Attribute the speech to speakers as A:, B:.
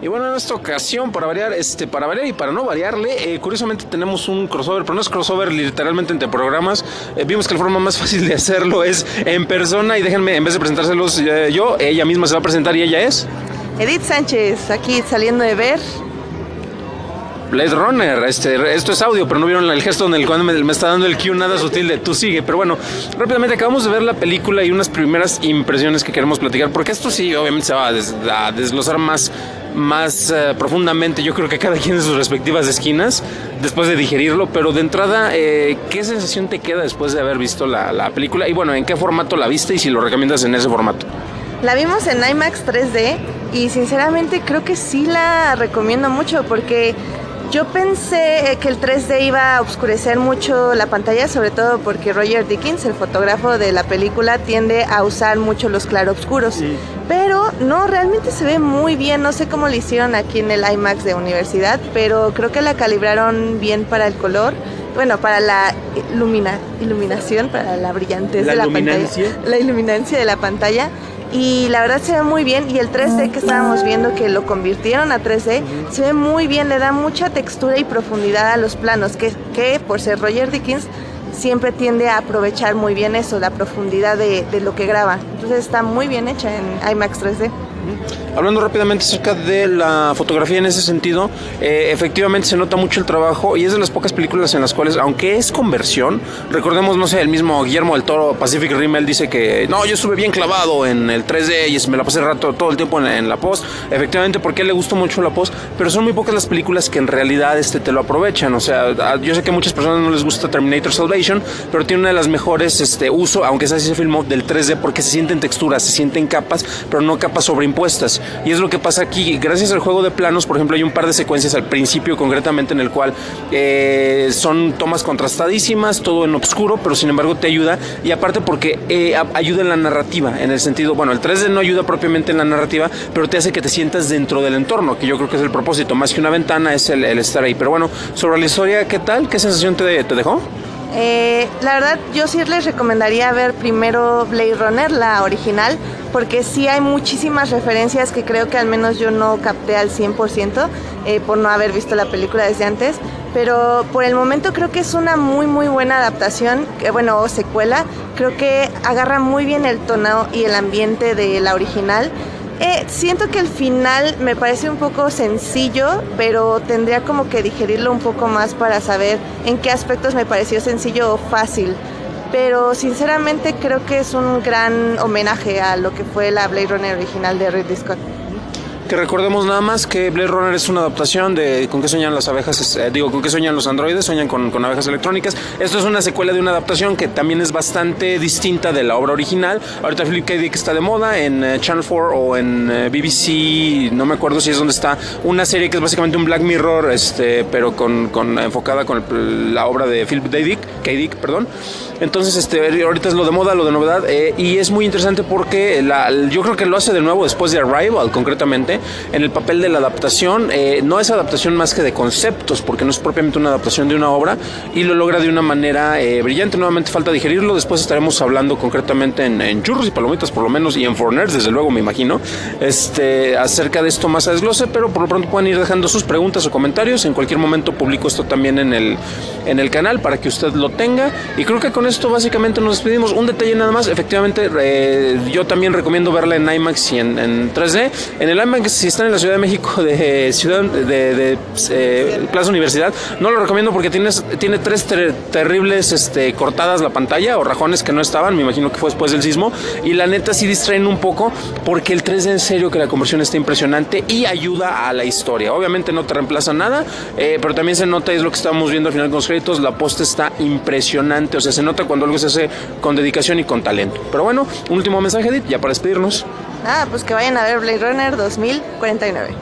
A: Y bueno, en esta ocasión, para variar, este, para variar y para no variarle, eh, curiosamente tenemos un crossover, pero no es crossover literalmente entre programas. Eh, vimos que la forma más fácil de hacerlo es en persona y déjenme, en vez de presentárselos eh, yo, ella misma se va a presentar y ella es...
B: Edith Sánchez, aquí saliendo de ver
A: Blade Runner, este, esto es audio, pero no vieron el gesto en el cual me, está dando el cue nada sutil de tú sigue. Pero bueno, rápidamente acabamos de ver la película y unas primeras impresiones que queremos platicar, porque esto sí, obviamente se va a, desglosar más, más eh, profundamente, yo creo que cada quien en sus respectivas esquinas, después de digerirlo. Pero de entrada, eh, ¿qué sensación te queda después de haber visto la, la película? Y bueno, ¿en qué formato la viste y si lo recomiendas en ese formato?
B: La vimos en IMAX 3D y sinceramente creo que sí la recomiendo mucho porque yo pensé que el 3D iba a oscurecer mucho la pantalla, sobre todo porque Roger Dickens, el fotógrafo de la película, tiende a usar mucho los claroscuros. Pero no, realmente se ve muy bien. No sé cómo lo hicieron aquí en el IMAX de universidad, pero creo que la calibraron bien para el color. Bueno, para la iluminación, para la brillantez de la pantalla. La iluminancia de la pantalla y la verdad se ve muy bien y el 3D que estábamos viendo que lo convirtieron a 3D se ve muy bien, le da mucha textura y profundidad a los planos que, que por ser Roger Dickens siempre tiende a aprovechar muy bien eso, la profundidad de, de lo que graba. Entonces está muy bien hecha en IMAX 3D.
A: Hablando rápidamente acerca de la fotografía en ese sentido, eh, efectivamente se nota mucho el trabajo y es de las pocas películas en las cuales, aunque es conversión, recordemos, no sé, el mismo Guillermo del Toro, Pacific Rim, él dice que no, yo estuve bien clavado en el 3D y me la pasé rato, todo el tiempo en, la post, efectivamente porque a él le gustó mucho la post, pero son muy pocas las películas que en realidad este, te lo aprovechan, o sea, yo sé que a muchas personas no les gusta Terminator Salvation, pero tiene una de las mejores este, uso, aunque sea así se filmó, del 3D porque se sienten texturas, se sienten capas, pero no capas sobreimpuestas. Y es lo que pasa aquí. Gracias al juego de planos, por ejemplo, hay un par de secuencias al principio concretamente en el cual eh, son tomas contrastadísimas, todo en oscuro, pero sin embargo te ayuda. Y aparte porque eh, ayuda en la narrativa, en el sentido, bueno, el 3D no ayuda propiamente en la narrativa, pero te hace que te sientas dentro del entorno, que yo creo que es el propósito. Más que una ventana es el, estar ahí. Pero bueno, sobre la historia, ¿qué tal? ¿Qué sensación te, te dejó?
B: Eh, la verdad, yo sí les recomendaría ver primero Blade Runner, la original, porque sí hay muchísimas referencias que creo que al menos yo no capté al 100% eh, por no haber visto la película desde antes. Pero por el momento creo que es una muy muy buena adaptación, bueno, o secuela. Creo que agarra muy bien el tono y el ambiente de la original eh, siento que el final me parece un poco sencillo, pero tendría como que digerirlo un poco más para saber en qué aspectos me pareció sencillo o fácil. Pero sinceramente creo que es un gran homenaje a lo que fue la Blade Runner original de Ridley Scott.
A: Que recordemos nada más que Blade Runner es una adaptación de con qué sueñan las abejas, eh, digo, con qué sueñan los androides, sueñan con, con, abejas electrónicas. Esto es una secuela de una adaptación que también es bastante distinta de la obra original. Ahorita Philip K. Dick está de moda en eh, Channel 4 o en eh, BBC, no me acuerdo si es donde está, una serie que es básicamente un Black Mirror, este, pero con, con enfocada con la obra de Philip K. Dick, K. Dick, perdón. Entonces, este, ahorita es lo de moda, lo de novedad, y es muy interesante porque la, yo creo que lo hace de nuevo después de Arrival, concretamente en el papel de la adaptación. Eh, no es adaptación más que de conceptos, porque no es propiamente una adaptación de una obra, y lo logra de una manera eh, brillante. Nuevamente falta digerirlo, después estaremos hablando concretamente en, churros y palomitas, por lo menos, y en Forners, desde luego, me imagino, este, acerca de esto más a desglose, pero por lo pronto pueden ir dejando sus preguntas o comentarios. En cualquier momento publico esto también en el, en el canal para que usted lo tenga. Y creo que con esto básicamente nos despedimos. Un detalle nada más, efectivamente, eh, yo también recomiendo verla en IMAX y en, en 3D. En el IMAX si están en la Ciudad de México de Ciudad de, eh, Plaza Universidad, no lo recomiendo porque tienes, tiene tres terribles este, cortadas la pantalla o rajones que no estaban, me imagino que fue después del sismo, y la neta sí distraen un poco porque el 3D en serio que la conversión está impresionante y ayuda a la historia. Obviamente no te reemplaza nada, eh, pero también se nota, es lo que estábamos viendo al final con los créditos, la posta está impresionante, o sea, se nota cuando algo se hace con dedicación y con talento. Pero bueno, último mensaje, Edith, ya para despedirnos.
B: Nada, pues que vayan a ver Blade Runner 2049.